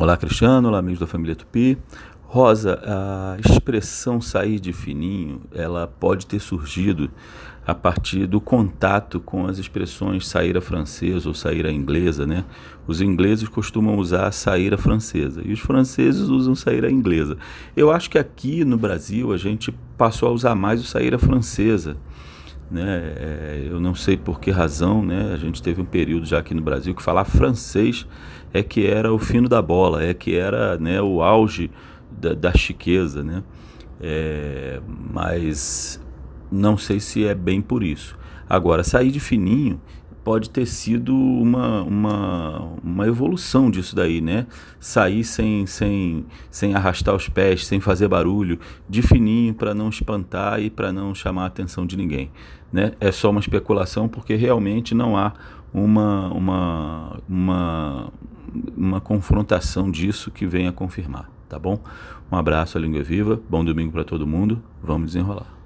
Olá, Cristiano. Olá, amigos da família Tupi. Rosa, a expressão sair de fininho, ela pode ter surgido a partir do contato com as expressões saíra francesa ou saíra inglesa, né? Os ingleses costumam usar saíra francesa e os franceses usam saíra inglesa. Eu acho que aqui no Brasil a gente passou a usar mais o saíra francesa. Né? É, eu não sei por que razão, né? A gente teve um período já aqui no Brasil que falar francês é que era o fino da bola, é que era né, o auge da, da chiqueza, né? É, mas não sei se é bem por isso. Agora, sair de fininho pode ter sido uma, uma, uma evolução disso daí, né? Sair sem, sem, sem arrastar os pés, sem fazer barulho, de fininho para não espantar e para não chamar a atenção de ninguém. Né? É só uma especulação porque realmente não há uma, uma, uma, uma confrontação disso que venha confirmar, tá bom? Um abraço, a língua viva, bom domingo para todo mundo, vamos desenrolar.